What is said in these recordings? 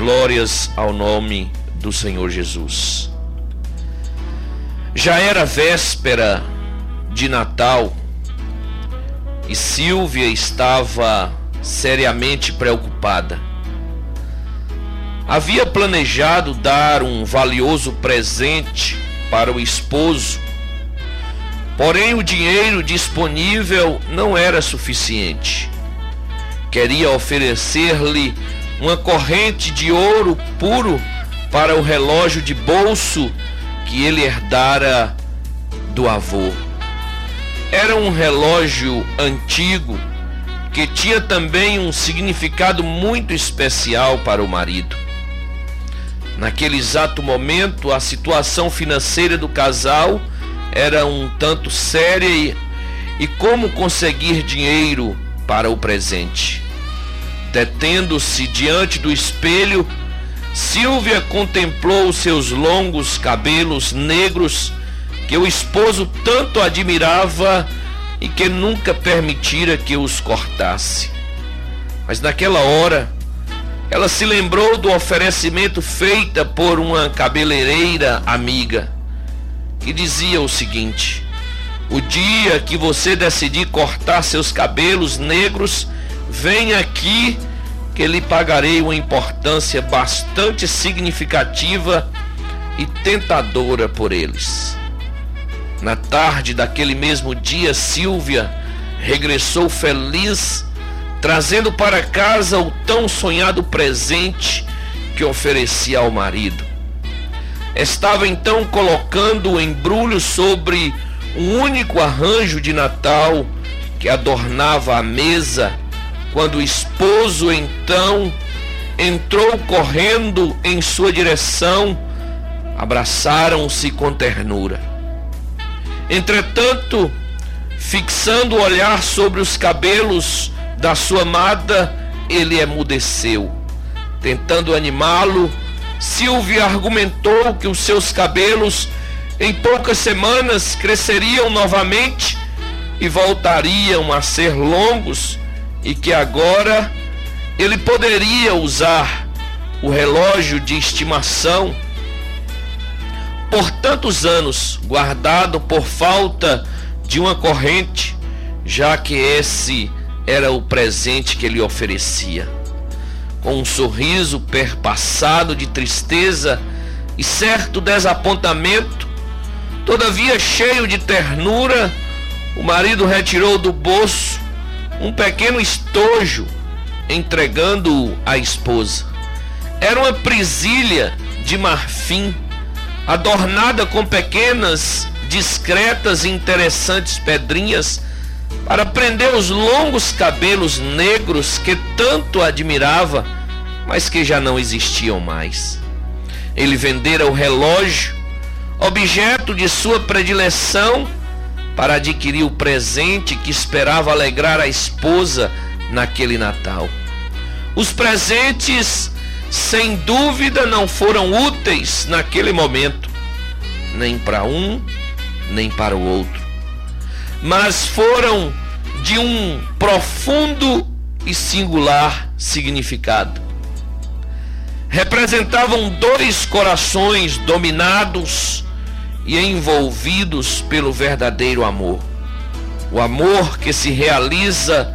Glórias ao nome do Senhor Jesus. Já era véspera de Natal e Silvia estava seriamente preocupada. Havia planejado dar um valioso presente para o esposo, porém o dinheiro disponível não era suficiente. Queria oferecer-lhe uma corrente de ouro puro para o relógio de bolso que ele herdara do avô. Era um relógio antigo que tinha também um significado muito especial para o marido. Naquele exato momento, a situação financeira do casal era um tanto séria e, e como conseguir dinheiro para o presente. Detendo-se diante do espelho, Silvia contemplou seus longos cabelos negros que o esposo tanto admirava e que nunca permitira que os cortasse. Mas naquela hora, ela se lembrou do oferecimento feito por uma cabeleireira amiga, que dizia o seguinte: O dia que você decidir cortar seus cabelos negros, Vem aqui que lhe pagarei uma importância bastante significativa e tentadora por eles. Na tarde daquele mesmo dia, Silvia regressou feliz, trazendo para casa o tão sonhado presente que oferecia ao marido. Estava então colocando o embrulho sobre um único arranjo de Natal que adornava a mesa quando o esposo então entrou correndo em sua direção, abraçaram-se com ternura. Entretanto, fixando o olhar sobre os cabelos da sua amada, ele emudeceu. Tentando animá-lo, Silvia argumentou que os seus cabelos em poucas semanas cresceriam novamente e voltariam a ser longos e que agora ele poderia usar o relógio de estimação por tantos anos guardado por falta de uma corrente, já que esse era o presente que ele oferecia. Com um sorriso perpassado de tristeza e certo desapontamento, todavia cheio de ternura, o marido retirou do bolso um pequeno estojo entregando-o à esposa. Era uma presilha de marfim, adornada com pequenas, discretas e interessantes pedrinhas para prender os longos cabelos negros que tanto admirava, mas que já não existiam mais. Ele vendera o relógio, objeto de sua predileção, para adquirir o presente que esperava alegrar a esposa naquele Natal. Os presentes, sem dúvida, não foram úteis naquele momento, nem para um, nem para o outro, mas foram de um profundo e singular significado. Representavam dois corações dominados e envolvidos pelo verdadeiro amor. O amor que se realiza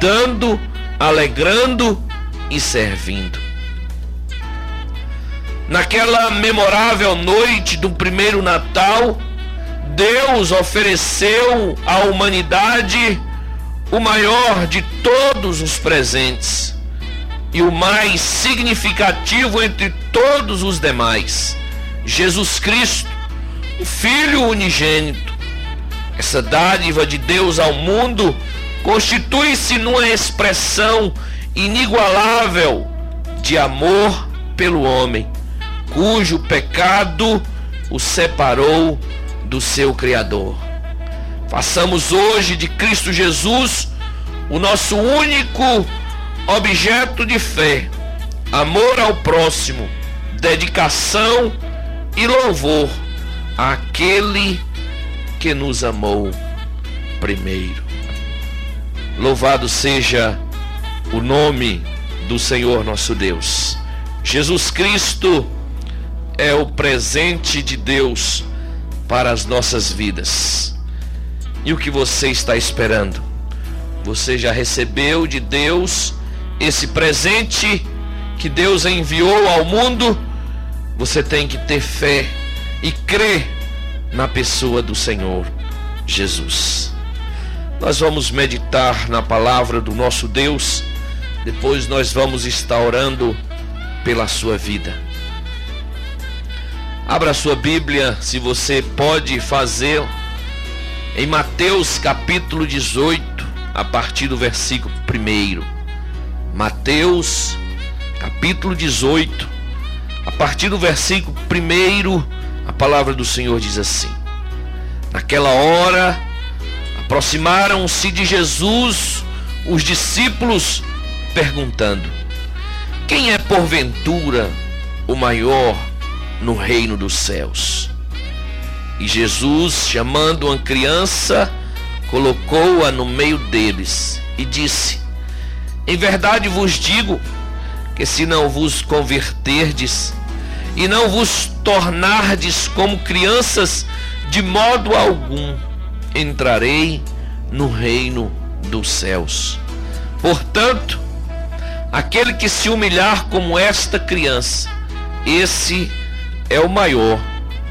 dando, alegrando e servindo. Naquela memorável noite do primeiro Natal, Deus ofereceu à humanidade o maior de todos os presentes e o mais significativo entre todos os demais, Jesus Cristo, Filho unigênito. Essa dádiva de Deus ao mundo constitui-se numa expressão inigualável de amor pelo homem, cujo pecado o separou do seu Criador. Façamos hoje de Cristo Jesus o nosso único objeto de fé, amor ao próximo, dedicação e louvor aquele que nos amou primeiro. Louvado seja o nome do Senhor nosso Deus. Jesus Cristo é o presente de Deus para as nossas vidas. E o que você está esperando? Você já recebeu de Deus esse presente que Deus enviou ao mundo? Você tem que ter fé e crer na pessoa do Senhor Jesus. Nós vamos meditar na palavra do nosso Deus, depois nós vamos estar orando pela sua vida. Abra sua Bíblia, se você pode fazer, em Mateus capítulo 18, a partir do versículo 1. Mateus capítulo 18, a partir do versículo 1, a palavra do Senhor diz assim: Naquela hora, aproximaram-se de Jesus os discípulos, perguntando: Quem é porventura o maior no reino dos céus? E Jesus, chamando uma criança, colocou-a no meio deles e disse: Em verdade vos digo que se não vos converterdes e não vos tornardes como crianças, de modo algum entrarei no reino dos céus. Portanto, aquele que se humilhar como esta criança, esse é o maior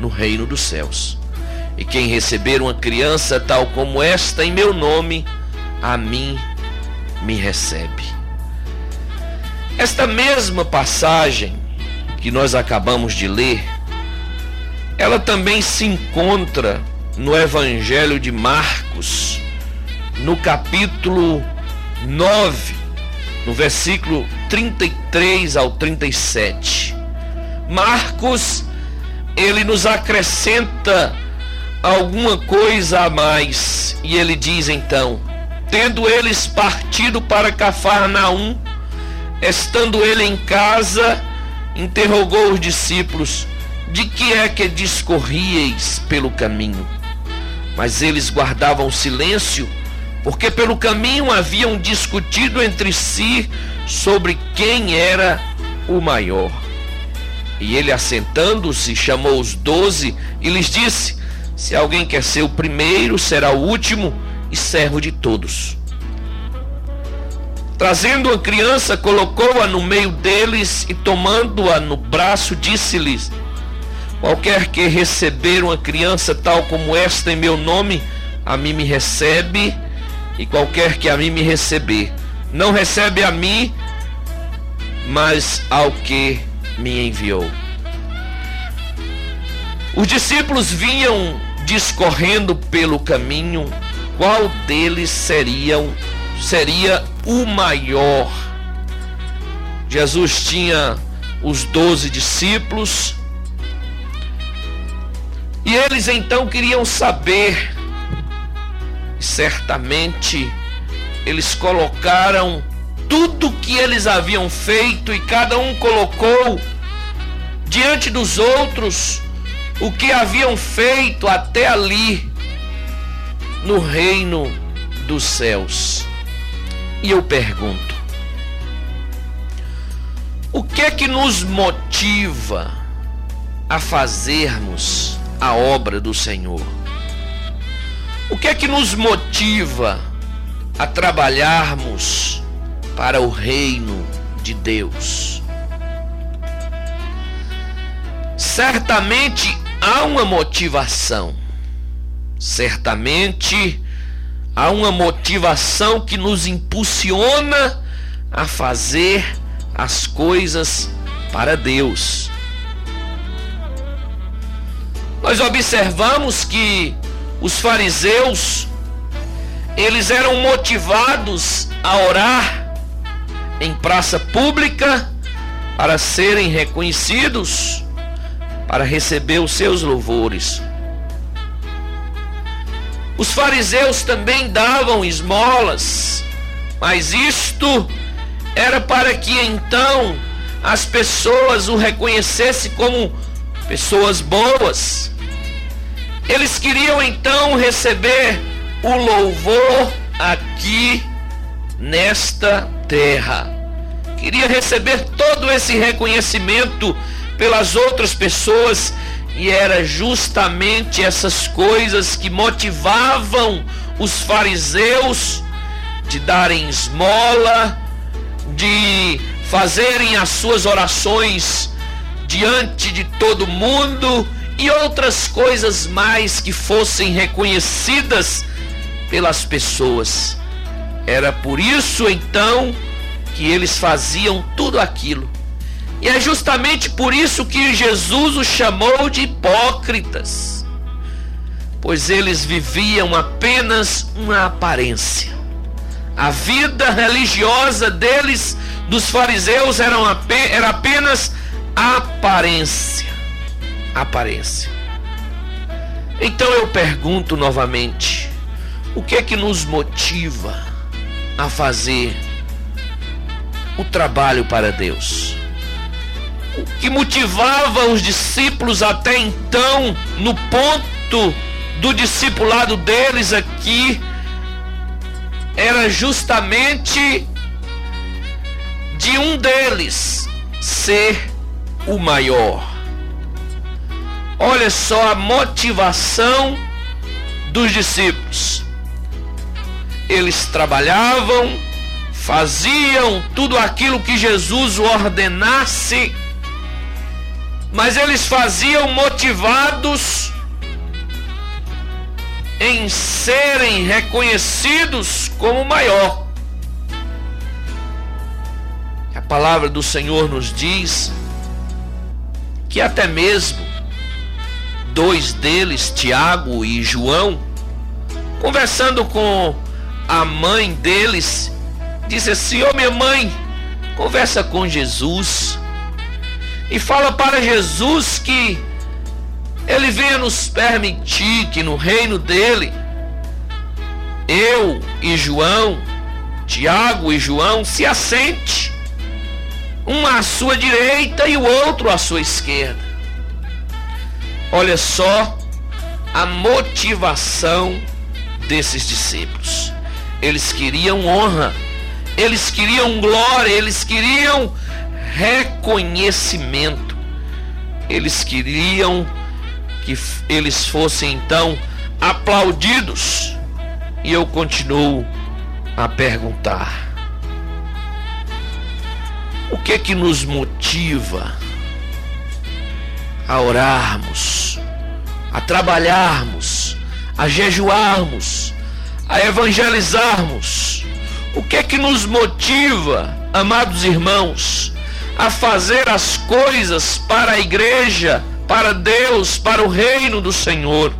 no reino dos céus. E quem receber uma criança tal como esta em meu nome, a mim me recebe. Esta mesma passagem que nós acabamos de ler, ela também se encontra no Evangelho de Marcos, no capítulo 9, no versículo 33 ao 37. Marcos, ele nos acrescenta alguma coisa a mais, e ele diz então: Tendo eles partido para Cafarnaum, estando ele em casa, interrogou os discípulos: De que é que discorrieis pelo caminho? Mas eles guardavam silêncio, porque pelo caminho haviam discutido entre si sobre quem era o maior. E ele, assentando-se, chamou os doze e lhes disse: Se alguém quer ser o primeiro, será o último e servo de todos. Trazendo a criança, colocou-a no meio deles e, tomando-a no braço, disse-lhes: Qualquer que receber uma criança tal como esta em meu nome, a mim me recebe, e qualquer que a mim me receber, não recebe a mim, mas ao que me enviou. Os discípulos vinham discorrendo pelo caminho qual deles seriam seria o maior. Jesus tinha os doze discípulos e eles então queriam saber, certamente eles colocaram tudo que eles haviam feito e cada um colocou diante dos outros o que haviam feito até ali no reino dos céus. E eu pergunto: o que é que nos motiva a fazermos a obra do Senhor? O que é que nos motiva a trabalharmos para o reino de Deus? Certamente há uma motivação. Certamente há uma motivação que nos impulsiona a fazer as coisas para Deus. Nós observamos que os fariseus eles eram motivados a orar em praça pública para serem reconhecidos, para receber os seus louvores. Os fariseus também davam esmolas, mas isto era para que então as pessoas o reconhecessem como pessoas boas. Eles queriam então receber o louvor aqui nesta terra. queria receber todo esse reconhecimento pelas outras pessoas e era justamente essas coisas que motivavam os fariseus de darem esmola, de fazerem as suas orações diante de todo mundo e outras coisas mais que fossem reconhecidas pelas pessoas. Era por isso então que eles faziam tudo aquilo. E é justamente por isso que Jesus os chamou de hipócritas, pois eles viviam apenas uma aparência. A vida religiosa deles, dos fariseus, era, apenas aparência. Aparência. Então eu pergunto novamente: o que é que nos motiva a fazer o trabalho para Deus? Que motivava os discípulos até então, no ponto do discipulado deles aqui, era justamente de um deles ser o maior. Olha só a motivação dos discípulos. Eles trabalhavam, faziam tudo aquilo que Jesus ordenasse, mas eles faziam motivados em serem reconhecidos como maior. A palavra do Senhor nos diz que até mesmo dois deles, Tiago e João, conversando com a mãe deles, disse assim: Ô oh, minha mãe, conversa com Jesus e fala para Jesus que ele venha nos permitir que no reino dele, eu e João, Tiago e João, se assente, um à sua direita e o outro à sua esquerda. Olha só a motivação desses discípulos. Eles queriam honra, eles queriam glória, eles queriam reconhecimento, eles queriam que eles fossem então aplaudidos. E eu continuo a perguntar: o que que nos motiva a orarmos, a trabalharmos, a jejuarmos, a evangelizarmos? O que que nos motiva, amados irmãos, a fazer as coisas para a igreja? para Deus, para o reino do Senhor.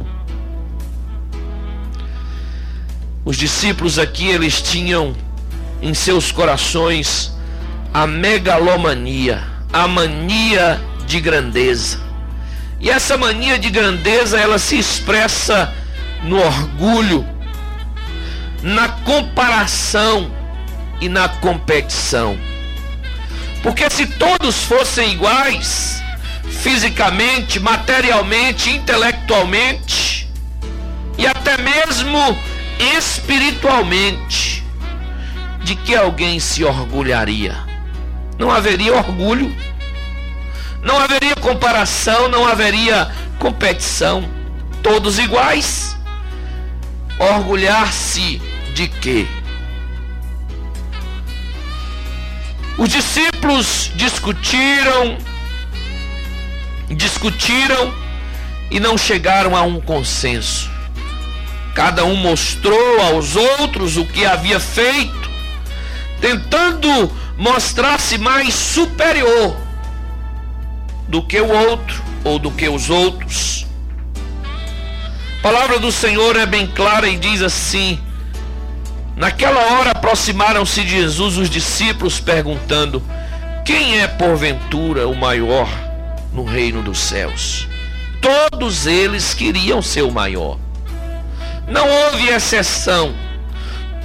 Os discípulos aqui eles tinham em seus corações a megalomania, a mania de grandeza. E essa mania de grandeza ela se expressa no orgulho, na comparação e na competição. Porque se todos fossem iguais, fisicamente, materialmente, intelectualmente e até mesmo espiritualmente, de que alguém se orgulharia? Não haveria orgulho, não haveria comparação, não haveria competição, todos iguais. Orgulhar-se de quê? Os discípulos discutiram, discutiram e não chegaram a um consenso. Cada um mostrou aos outros o que havia feito, tentando mostrar-se mais superior do que o outro ou do que os outros. A palavra do Senhor é bem clara e diz assim: Naquela hora aproximaram-se de Jesus os discípulos, perguntando: Quem é porventura o maior no reino dos céus. Todos eles queriam ser o maior. Não houve exceção.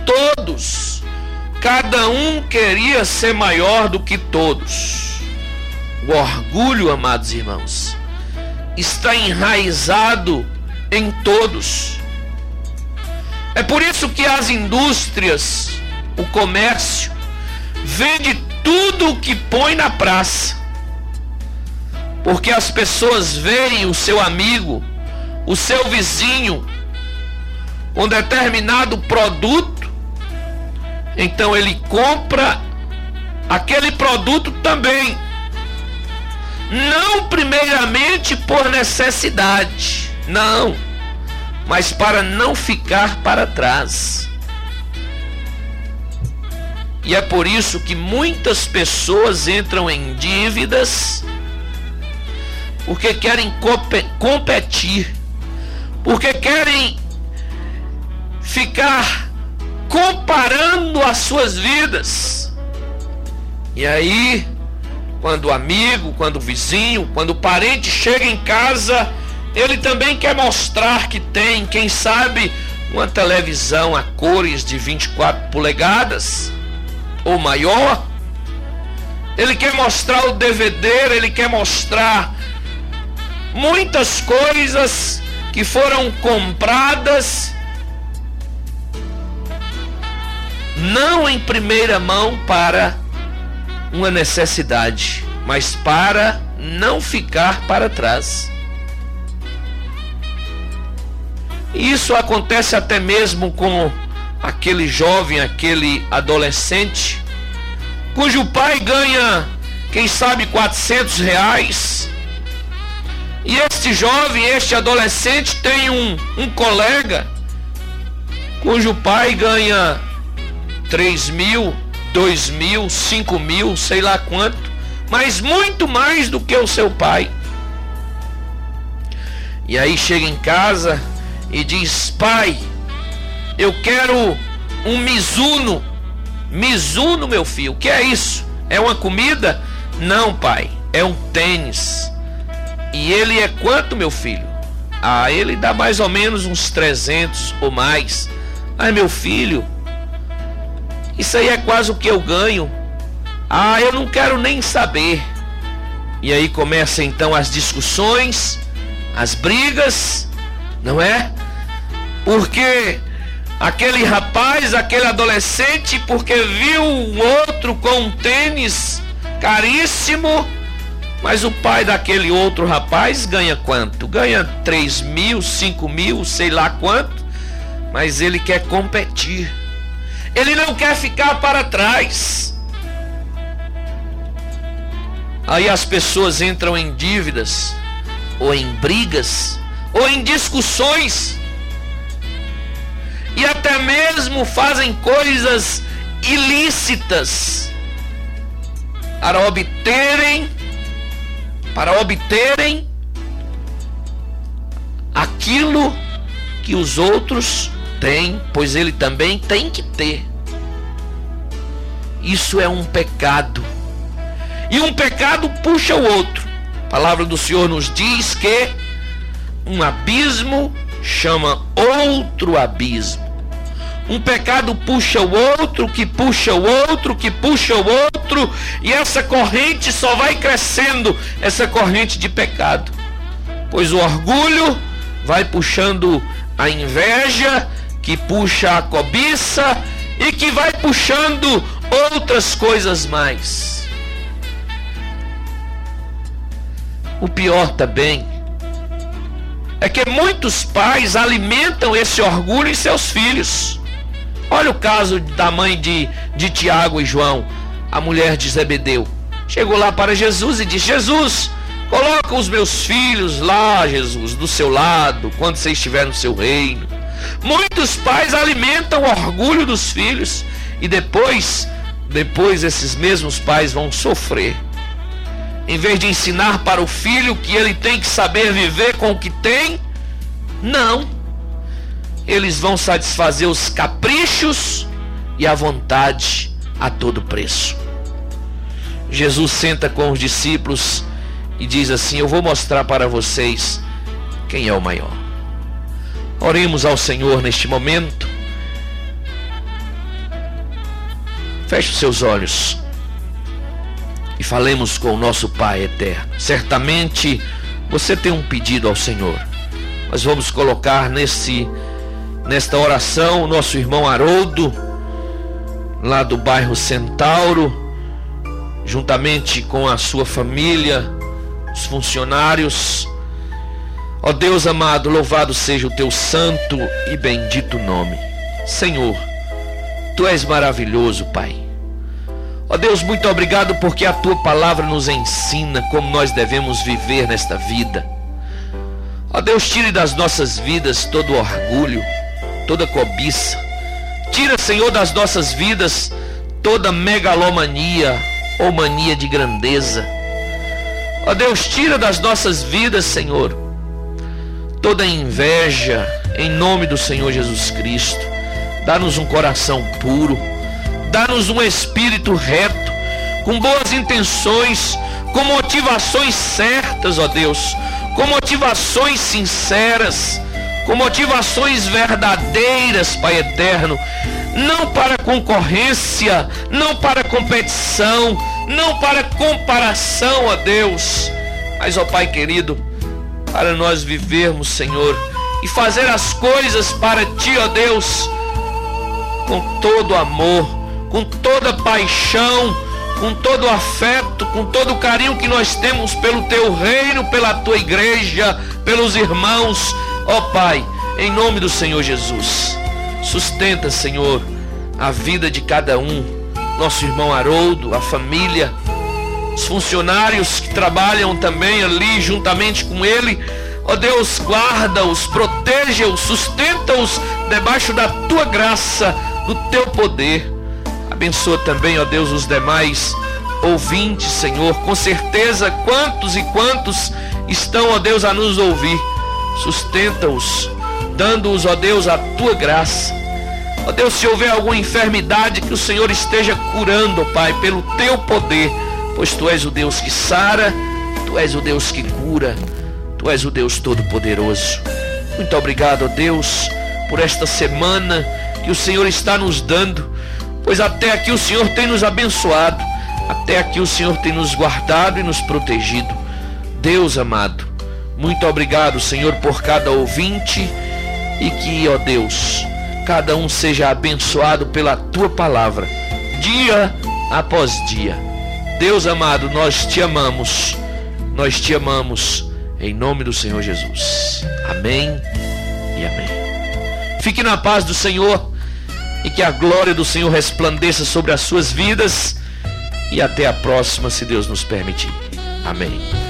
Todos, cada um queria ser maior do que todos. O orgulho, amados irmãos, está enraizado em todos. É por isso que as indústrias, o comércio, vende tudo o que põe na praça. Porque as pessoas veem o seu amigo, o seu vizinho, com determinado produto, então ele compra aquele produto também. Não primeiramente por necessidade, não, mas para não ficar para trás. E é por isso que muitas pessoas entram em dívidas porque querem competir, porque querem ficar comparando as suas vidas. E aí, quando o amigo, quando o vizinho, quando o parente chega em casa, ele também quer mostrar que tem, quem sabe, uma televisão a cores de 24 polegadas ou maior. Ele quer mostrar o DVD, ele quer mostrar muitas coisas que foram compradas não em primeira mão para uma necessidade, mas para não ficar para trás. Isso acontece até mesmo com aquele jovem, aquele adolescente, cujo pai ganha, quem sabe, 400 reais e este jovem, este adolescente tem um, um colega cujo pai ganha 3 mil, 2 mil, 5 mil, sei lá quanto, mas muito mais do que o seu pai. E aí chega em casa e diz: Pai, eu quero um Mizuno. Mizuno, meu filho, o que é isso? É uma comida? Não, pai, é um tênis. E ele é quanto, meu filho? Ah, ele dá mais ou menos uns 300 ou mais. Ai, meu filho, isso aí é quase o que eu ganho. Ah, eu não quero nem saber. E aí começam então as discussões, as brigas, não é? Porque aquele rapaz, aquele adolescente, porque viu o outro com um tênis caríssimo, mas o pai daquele outro rapaz ganha quanto? Ganha 3 mil, 5 mil, sei lá quanto. Mas ele quer competir. Ele não quer ficar para trás. Aí as pessoas entram em dívidas, ou em brigas, ou em discussões, até mesmo fazem coisas ilícitas para obterem para obterem aquilo que os outros têm, pois ele também tem que ter. Isso é um pecado. E um pecado puxa o outro. A palavra do Senhor nos diz que um abismo chama outro abismo. Um pecado puxa o outro, que puxa o outro, que puxa o outro, e essa corrente só vai crescendo, essa corrente de pecado. Pois o orgulho vai puxando a inveja, que puxa a cobiça e que vai puxando outras coisas mais. O pior também é que muitos pais alimentam esse orgulho em seus filhos. Olha o caso da mãe de, de Tiago e João, a mulher de Zebedeu. Chegou lá para Jesus e disse: Jesus, coloca os meus filhos lá, Jesus, do seu lado, quando você estiver no seu reino. Muitos pais alimentam o orgulho dos filhos e depois, depois esses mesmos pais vão sofrer. Em vez de ensinar para o filho que ele tem que saber viver com o que tem, não eles vão satisfazer os caprichos e a vontade a todo preço. Jesus senta com os discípulos e diz assim: Eu vou mostrar para vocês quem é o maior. Oremos ao Senhor neste momento. Feche os seus olhos e falemos com o nosso Pai eterno. Certamente você tem um pedido ao Senhor. Nós vamos colocar nesse nesta oração, nosso irmão Haroldo, lá do bairro Centauro, juntamente com a sua família, os funcionários. Ó Deus amado, louvado seja o teu santo e bendito nome. Senhor, tu és maravilhoso, Pai. Ó Deus, muito obrigado porque a tua palavra nos ensina como nós devemos viver nesta vida. Ó Deus, tire das nossas vidas todo orgulho, toda cobiça. Tira, Senhor, das nossas vidas toda megalomania ou mania de grandeza. Ó Deus, tira das nossas vidas, Senhor, toda inveja, em nome do Senhor Jesus Cristo. Dá-nos um coração puro, dá-nos um espírito reto, com boas intenções, com motivações certas, ó Deus com motivações sinceras, com motivações verdadeiras, Pai eterno, não para concorrência, não para competição, não para comparação a Deus, mas, ó Pai querido, para nós vivermos, Senhor, e fazer as coisas para Ti, ó Deus, com todo amor, com toda paixão, com todo afeto, com todo o carinho que nós temos pelo teu reino, pela tua igreja, pelos irmãos, ó Pai, em nome do Senhor Jesus. Sustenta, Senhor, a vida de cada um, nosso irmão Haroldo, a família, os funcionários que trabalham também ali juntamente com ele. Ó Deus, guarda-os, proteja-os, sustenta-os debaixo da tua graça, do teu poder. Abençoa também, ó Deus, os demais ouvintes, Senhor. Com certeza, quantos e quantos estão, ó Deus, a nos ouvir. Sustenta-os, dando-os, ó Deus, a tua graça. Ó Deus, se houver alguma enfermidade, que o Senhor esteja curando, Pai, pelo teu poder, pois tu és o Deus que sara, tu és o Deus que cura, tu és o Deus todo-poderoso. Muito obrigado, ó Deus, por esta semana que o Senhor está nos dando pois até aqui o Senhor tem nos abençoado, até aqui o Senhor tem nos guardado e nos protegido. Deus amado, muito obrigado, Senhor, por cada ouvinte e que, ó Deus, cada um seja abençoado pela tua palavra, dia após dia. Deus amado, nós te amamos, nós te amamos, em nome do Senhor Jesus. Amém e amém. Fique na paz do Senhor e que a glória do Senhor resplandeça sobre as suas vidas. E até a próxima, se Deus nos permitir. Amém.